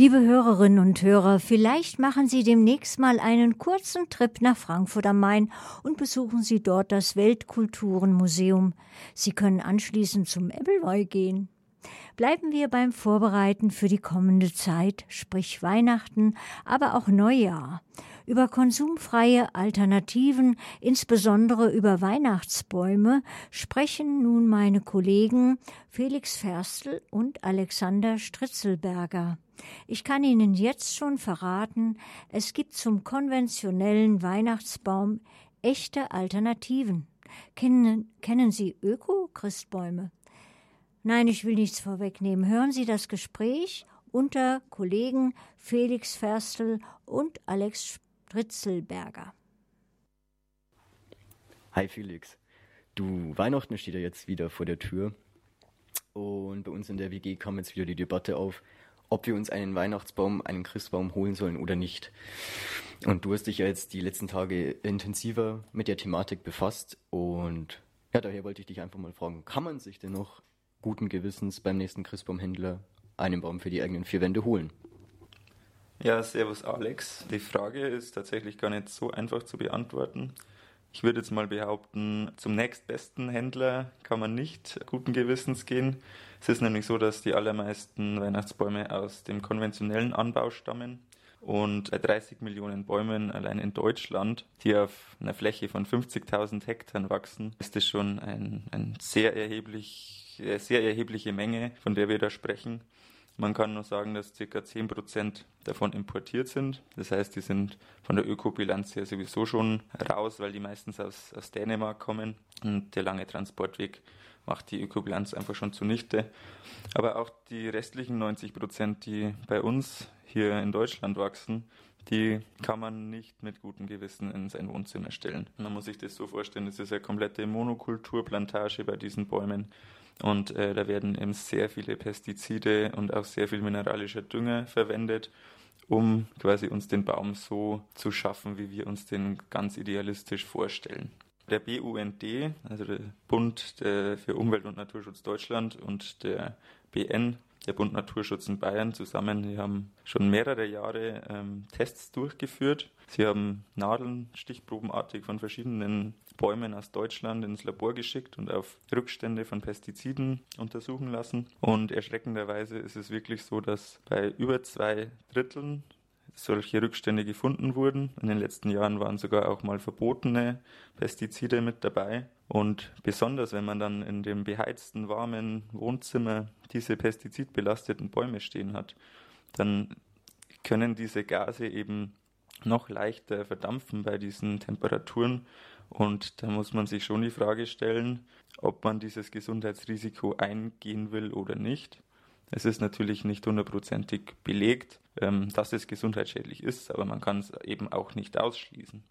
Liebe Hörerinnen und Hörer, vielleicht machen Sie demnächst mal einen kurzen Trip nach Frankfurt am Main und besuchen Sie dort das Weltkulturenmuseum. Sie können anschließend zum Ebbelwoi gehen. Bleiben wir beim Vorbereiten für die kommende Zeit, sprich Weihnachten, aber auch Neujahr. Über konsumfreie Alternativen, insbesondere über Weihnachtsbäume, sprechen nun meine Kollegen Felix Ferstel und Alexander Stritzelberger. Ich kann Ihnen jetzt schon verraten, es gibt zum konventionellen Weihnachtsbaum echte Alternativen. Kennen, kennen Sie Öko-Christbäume? Nein, ich will nichts vorwegnehmen. Hören Sie das Gespräch unter Kollegen Felix Ferstel und Alex Stritzelberger. Hi Felix. Du, Weihnachten steht ja jetzt wieder vor der Tür. Und bei uns in der WG kam jetzt wieder die Debatte auf, ob wir uns einen Weihnachtsbaum, einen Christbaum holen sollen oder nicht. Und du hast dich ja jetzt die letzten Tage intensiver mit der Thematik befasst und ja, daher wollte ich dich einfach mal fragen, kann man sich denn noch guten Gewissens beim nächsten Christbaumhändler einen Baum für die eigenen vier Wände holen? Ja, servus Alex. Die Frage ist tatsächlich gar nicht so einfach zu beantworten. Ich würde jetzt mal behaupten, zum nächstbesten Händler kann man nicht guten Gewissens gehen. Es ist nämlich so, dass die allermeisten Weihnachtsbäume aus dem konventionellen Anbau stammen. Und bei 30 Millionen Bäumen allein in Deutschland, die auf einer Fläche von 50.000 Hektar wachsen, ist das schon ein, ein sehr, erheblich, sehr erhebliche Menge, von der wir da sprechen. Man kann nur sagen, dass ca. 10% davon importiert sind. Das heißt, die sind von der Ökobilanz her sowieso schon raus, weil die meistens aus, aus Dänemark kommen. Und der lange Transportweg macht die Ökobilanz einfach schon zunichte. Aber auch die restlichen 90%, die bei uns hier in Deutschland wachsen, die kann man nicht mit gutem Gewissen in sein Wohnzimmer stellen. Man muss sich das so vorstellen, es ist eine komplette Monokulturplantage bei diesen Bäumen. Und äh, da werden eben sehr viele Pestizide und auch sehr viel mineralischer Dünger verwendet, um quasi uns den Baum so zu schaffen, wie wir uns den ganz idealistisch vorstellen. Der BUND, also der Bund für Umwelt und Naturschutz Deutschland und der BN, der Bund Naturschutz in Bayern zusammen, die haben schon mehrere Jahre ähm, Tests durchgeführt. Sie haben Nadeln stichprobenartig von verschiedenen Bäumen aus Deutschland ins Labor geschickt und auf Rückstände von Pestiziden untersuchen lassen. Und erschreckenderweise ist es wirklich so, dass bei über zwei Dritteln solche Rückstände gefunden wurden. In den letzten Jahren waren sogar auch mal verbotene Pestizide mit dabei. Und besonders wenn man dann in dem beheizten, warmen Wohnzimmer diese pestizidbelasteten Bäume stehen hat, dann können diese Gase eben noch leichter verdampfen bei diesen Temperaturen. Und da muss man sich schon die Frage stellen, ob man dieses Gesundheitsrisiko eingehen will oder nicht. Es ist natürlich nicht hundertprozentig belegt, ähm, dass es gesundheitsschädlich ist, aber man kann es eben auch nicht ausschließen.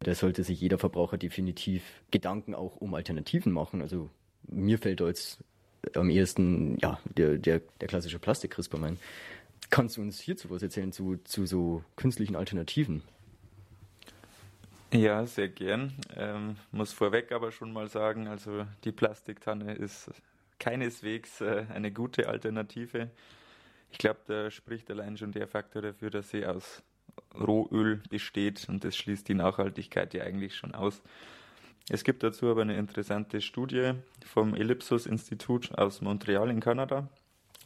Da sollte sich jeder Verbraucher definitiv Gedanken auch um Alternativen machen. Also mir fällt da jetzt am ehesten ja, der, der, der klassische Plastikcrisper ein. Kannst du uns hierzu was erzählen, zu, zu so künstlichen Alternativen? Ja, sehr gern. Ähm, muss vorweg aber schon mal sagen, also die Plastiktanne ist keineswegs äh, eine gute Alternative. Ich glaube, da spricht allein schon der Faktor dafür, dass sie aus Rohöl besteht und das schließt die Nachhaltigkeit ja eigentlich schon aus. Es gibt dazu aber eine interessante Studie vom Ellipsus-Institut aus Montreal in Kanada.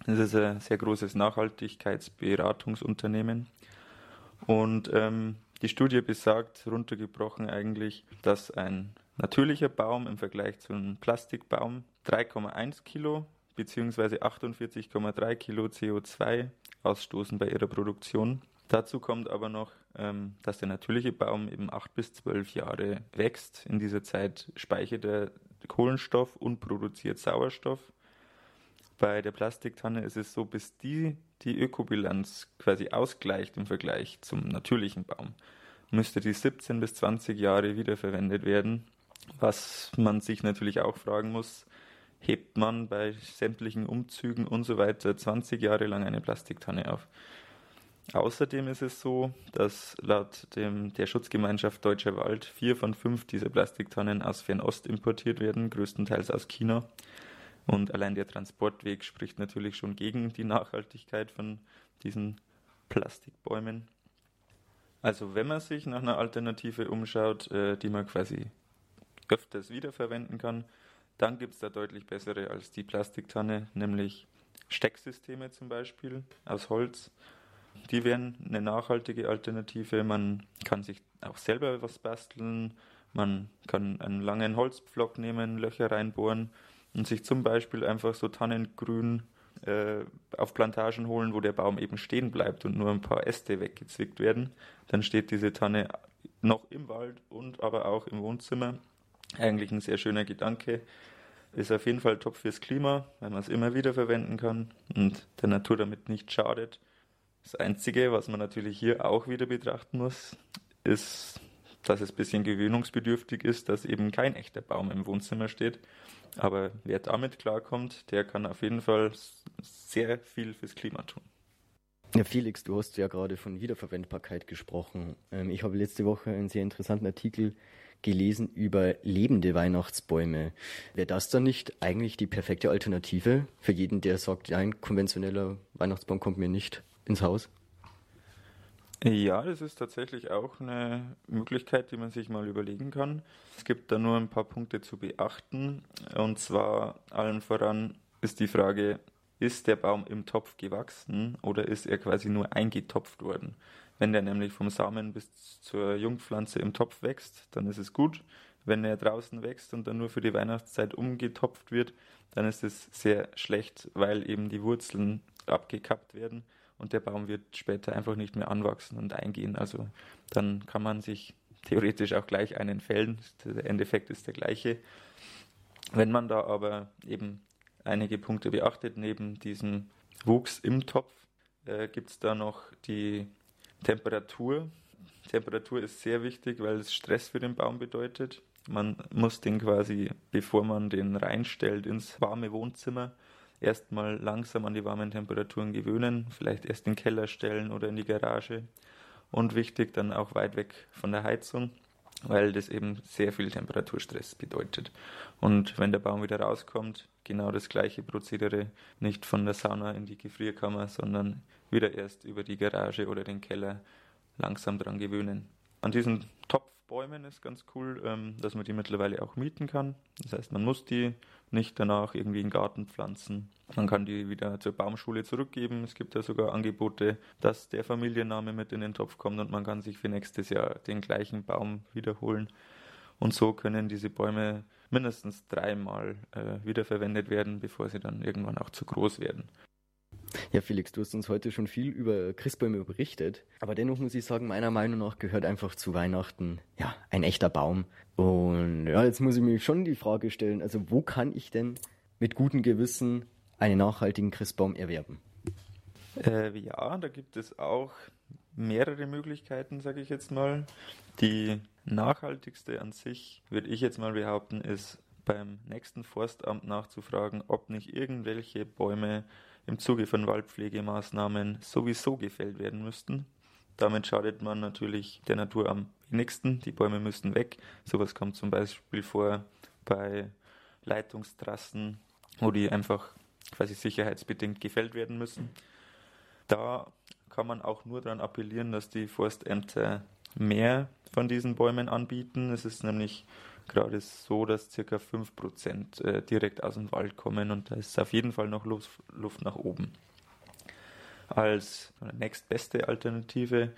Das ist ein sehr großes Nachhaltigkeitsberatungsunternehmen. Und ähm, die Studie besagt, runtergebrochen eigentlich, dass ein natürlicher Baum im Vergleich zu einem Plastikbaum 3,1 Kilo bzw. 48,3 Kilo CO2 ausstoßen bei ihrer Produktion. Dazu kommt aber noch, ähm, dass der natürliche Baum eben 8 bis 12 Jahre wächst. In dieser Zeit speichert er Kohlenstoff und produziert Sauerstoff. Bei der Plastiktanne ist es so, bis die die Ökobilanz quasi ausgleicht im Vergleich zum natürlichen Baum, müsste die 17 bis 20 Jahre wiederverwendet werden. Was man sich natürlich auch fragen muss, hebt man bei sämtlichen Umzügen und so weiter 20 Jahre lang eine Plastiktanne auf. Außerdem ist es so, dass laut dem, der Schutzgemeinschaft Deutscher Wald vier von fünf dieser Plastiktannen aus Fernost importiert werden, größtenteils aus China. Und allein der Transportweg spricht natürlich schon gegen die Nachhaltigkeit von diesen Plastikbäumen. Also wenn man sich nach einer Alternative umschaut, äh, die man quasi öfters wiederverwenden kann, dann gibt es da deutlich bessere als die Plastiktanne, nämlich Stecksysteme zum Beispiel aus Holz. Die wären eine nachhaltige Alternative. Man kann sich auch selber was basteln. Man kann einen langen Holzpflock nehmen, Löcher reinbohren und sich zum Beispiel einfach so Tannengrün äh, auf Plantagen holen, wo der Baum eben stehen bleibt und nur ein paar Äste weggezwickt werden. Dann steht diese Tanne noch im Wald und aber auch im Wohnzimmer. Eigentlich ein sehr schöner Gedanke. Ist auf jeden Fall top fürs Klima, weil man es immer wieder verwenden kann und der Natur damit nicht schadet. Das Einzige, was man natürlich hier auch wieder betrachten muss, ist, dass es ein bisschen gewöhnungsbedürftig ist, dass eben kein echter Baum im Wohnzimmer steht. Aber wer damit klarkommt, der kann auf jeden Fall sehr viel fürs Klima tun. Ja, Felix, du hast ja gerade von Wiederverwendbarkeit gesprochen. Ähm, ich habe letzte Woche einen sehr interessanten Artikel gelesen über lebende Weihnachtsbäume. Wäre das dann nicht eigentlich die perfekte Alternative für jeden, der sagt, ja, ein konventioneller Weihnachtsbaum kommt mir nicht ins Haus? Ja, das ist tatsächlich auch eine Möglichkeit, die man sich mal überlegen kann. Es gibt da nur ein paar Punkte zu beachten. Und zwar allen voran ist die Frage, ist der Baum im Topf gewachsen oder ist er quasi nur eingetopft worden? Wenn der nämlich vom Samen bis zur Jungpflanze im Topf wächst, dann ist es gut. Wenn er draußen wächst und dann nur für die Weihnachtszeit umgetopft wird, dann ist es sehr schlecht, weil eben die Wurzeln abgekappt werden und der Baum wird später einfach nicht mehr anwachsen und eingehen. Also dann kann man sich theoretisch auch gleich einen fällen. Der Endeffekt ist der gleiche. Wenn man da aber eben einige Punkte beachtet, neben diesem Wuchs im Topf, äh, gibt es da noch die Temperatur. Temperatur ist sehr wichtig, weil es Stress für den Baum bedeutet. Man muss den quasi, bevor man den reinstellt ins warme Wohnzimmer, erstmal langsam an die warmen Temperaturen gewöhnen, vielleicht erst in den Keller stellen oder in die Garage. Und wichtig, dann auch weit weg von der Heizung, weil das eben sehr viel Temperaturstress bedeutet. Und wenn der Baum wieder rauskommt, genau das gleiche Prozedere, nicht von der Sauna in die Gefrierkammer, sondern wieder erst über die Garage oder den Keller langsam dran gewöhnen. An diesen Topfbäumen ist ganz cool, ähm, dass man die mittlerweile auch mieten kann. Das heißt, man muss die nicht danach irgendwie in den Garten pflanzen. Man kann die wieder zur Baumschule zurückgeben. Es gibt ja sogar Angebote, dass der Familienname mit in den Topf kommt und man kann sich für nächstes Jahr den gleichen Baum wiederholen. Und so können diese Bäume mindestens dreimal äh, wiederverwendet werden, bevor sie dann irgendwann auch zu groß werden. Ja, Felix, du hast uns heute schon viel über Christbäume berichtet, aber dennoch muss ich sagen, meiner Meinung nach gehört einfach zu Weihnachten ja ein echter Baum. Und ja, jetzt muss ich mir schon die Frage stellen, also wo kann ich denn mit gutem Gewissen einen nachhaltigen Christbaum erwerben? Äh, ja, da gibt es auch mehrere Möglichkeiten, sage ich jetzt mal. Die nachhaltigste an sich, würde ich jetzt mal behaupten, ist beim nächsten Forstamt nachzufragen, ob nicht irgendwelche Bäume im Zuge von Waldpflegemaßnahmen sowieso gefällt werden müssten. Damit schadet man natürlich der Natur am wenigsten. Die Bäume müssen weg. Sowas kommt zum Beispiel vor bei Leitungstrassen, wo die einfach quasi sicherheitsbedingt gefällt werden müssen. Da kann man auch nur daran appellieren, dass die Forstämter mehr von diesen Bäumen anbieten. Es ist nämlich gerade so, dass circa 5% äh, direkt aus dem Wald kommen und da ist auf jeden Fall noch Luft nach oben. Als nächstbeste Alternative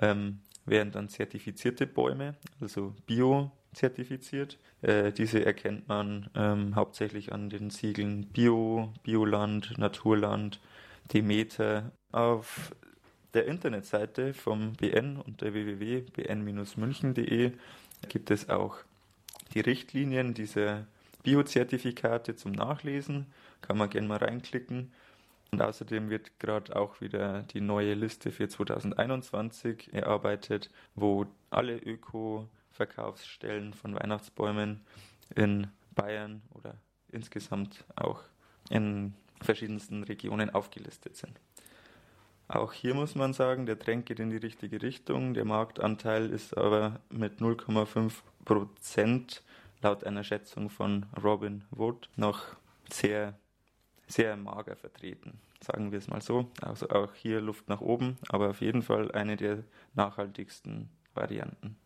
ähm, wären dann zertifizierte Bäume, also bio-zertifiziert. Äh, diese erkennt man ähm, hauptsächlich an den Siegeln Bio, Bioland, Naturland, Demeter. Auf der Internetseite vom BN unter www.bn-münchen.de gibt es auch die Richtlinien dieser Biozertifikate zum Nachlesen. Kann man gerne mal reinklicken. Und außerdem wird gerade auch wieder die neue Liste für 2021 erarbeitet, wo alle Öko-Verkaufsstellen von Weihnachtsbäumen in Bayern oder insgesamt auch in verschiedensten Regionen aufgelistet sind. Auch hier muss man sagen, der Trend geht in die richtige Richtung. Der Marktanteil ist aber mit 0,5 Prozent laut einer Schätzung von Robin Wood noch sehr sehr mager vertreten, sagen wir es mal so. Also auch hier Luft nach oben, aber auf jeden Fall eine der nachhaltigsten Varianten.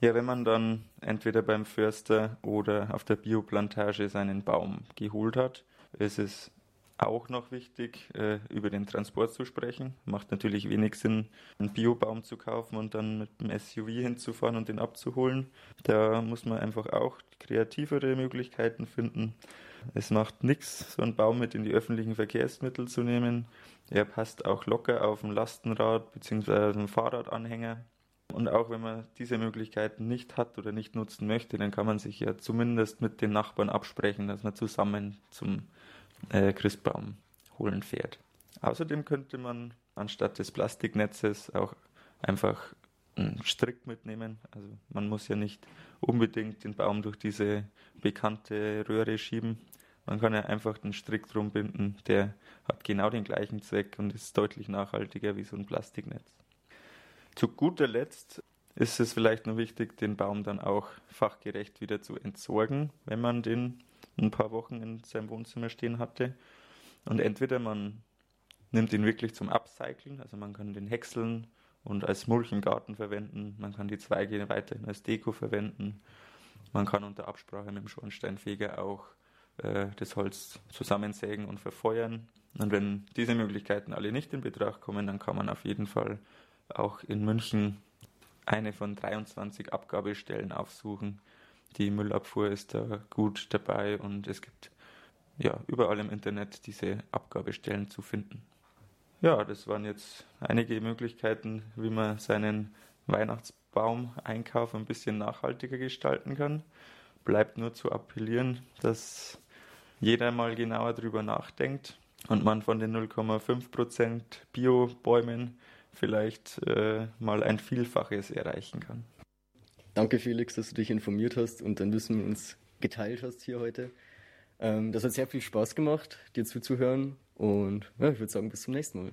Ja, wenn man dann entweder beim Förster oder auf der Bioplantage seinen Baum geholt hat, ist es auch noch wichtig, äh, über den Transport zu sprechen. Macht natürlich wenig Sinn, einen Biobaum zu kaufen und dann mit dem SUV hinzufahren und den abzuholen. Da muss man einfach auch kreativere Möglichkeiten finden. Es macht nichts, so einen Baum mit in die öffentlichen Verkehrsmittel zu nehmen. Er passt auch locker auf ein Lastenrad bzw. einen Fahrradanhänger. Und auch wenn man diese Möglichkeiten nicht hat oder nicht nutzen möchte, dann kann man sich ja zumindest mit den Nachbarn absprechen, dass man zusammen zum äh, Christbaum holen fährt. Außerdem könnte man anstatt des Plastiknetzes auch einfach einen Strick mitnehmen. Also man muss ja nicht unbedingt den Baum durch diese bekannte Röhre schieben. Man kann ja einfach den Strick drum binden, der hat genau den gleichen Zweck und ist deutlich nachhaltiger wie so ein Plastiknetz. Zu guter Letzt ist es vielleicht noch wichtig, den Baum dann auch fachgerecht wieder zu entsorgen, wenn man den ein paar Wochen in seinem Wohnzimmer stehen hatte. Und entweder man nimmt ihn wirklich zum Upcyclen, also man kann den häckseln und als Mulch im Garten verwenden, man kann die Zweige weiterhin als Deko verwenden, man kann unter Absprache mit dem Schornsteinfeger auch äh, das Holz zusammensägen und verfeuern. Und wenn diese Möglichkeiten alle nicht in Betracht kommen, dann kann man auf jeden Fall auch in München eine von 23 Abgabestellen aufsuchen. Die Müllabfuhr ist da gut dabei und es gibt ja überall im Internet diese Abgabestellen zu finden. Ja, das waren jetzt einige Möglichkeiten, wie man seinen Weihnachtsbaum-Einkauf ein bisschen nachhaltiger gestalten kann. Bleibt nur zu appellieren, dass jeder mal genauer drüber nachdenkt und man von den 0,5% Bio-Bäumen vielleicht äh, mal ein Vielfaches erreichen kann. Danke Felix, dass du dich informiert hast und dein Wissen mit uns geteilt hast hier heute. Ähm, das hat sehr viel Spaß gemacht, dir zuzuhören und ja, ich würde sagen, bis zum nächsten Mal.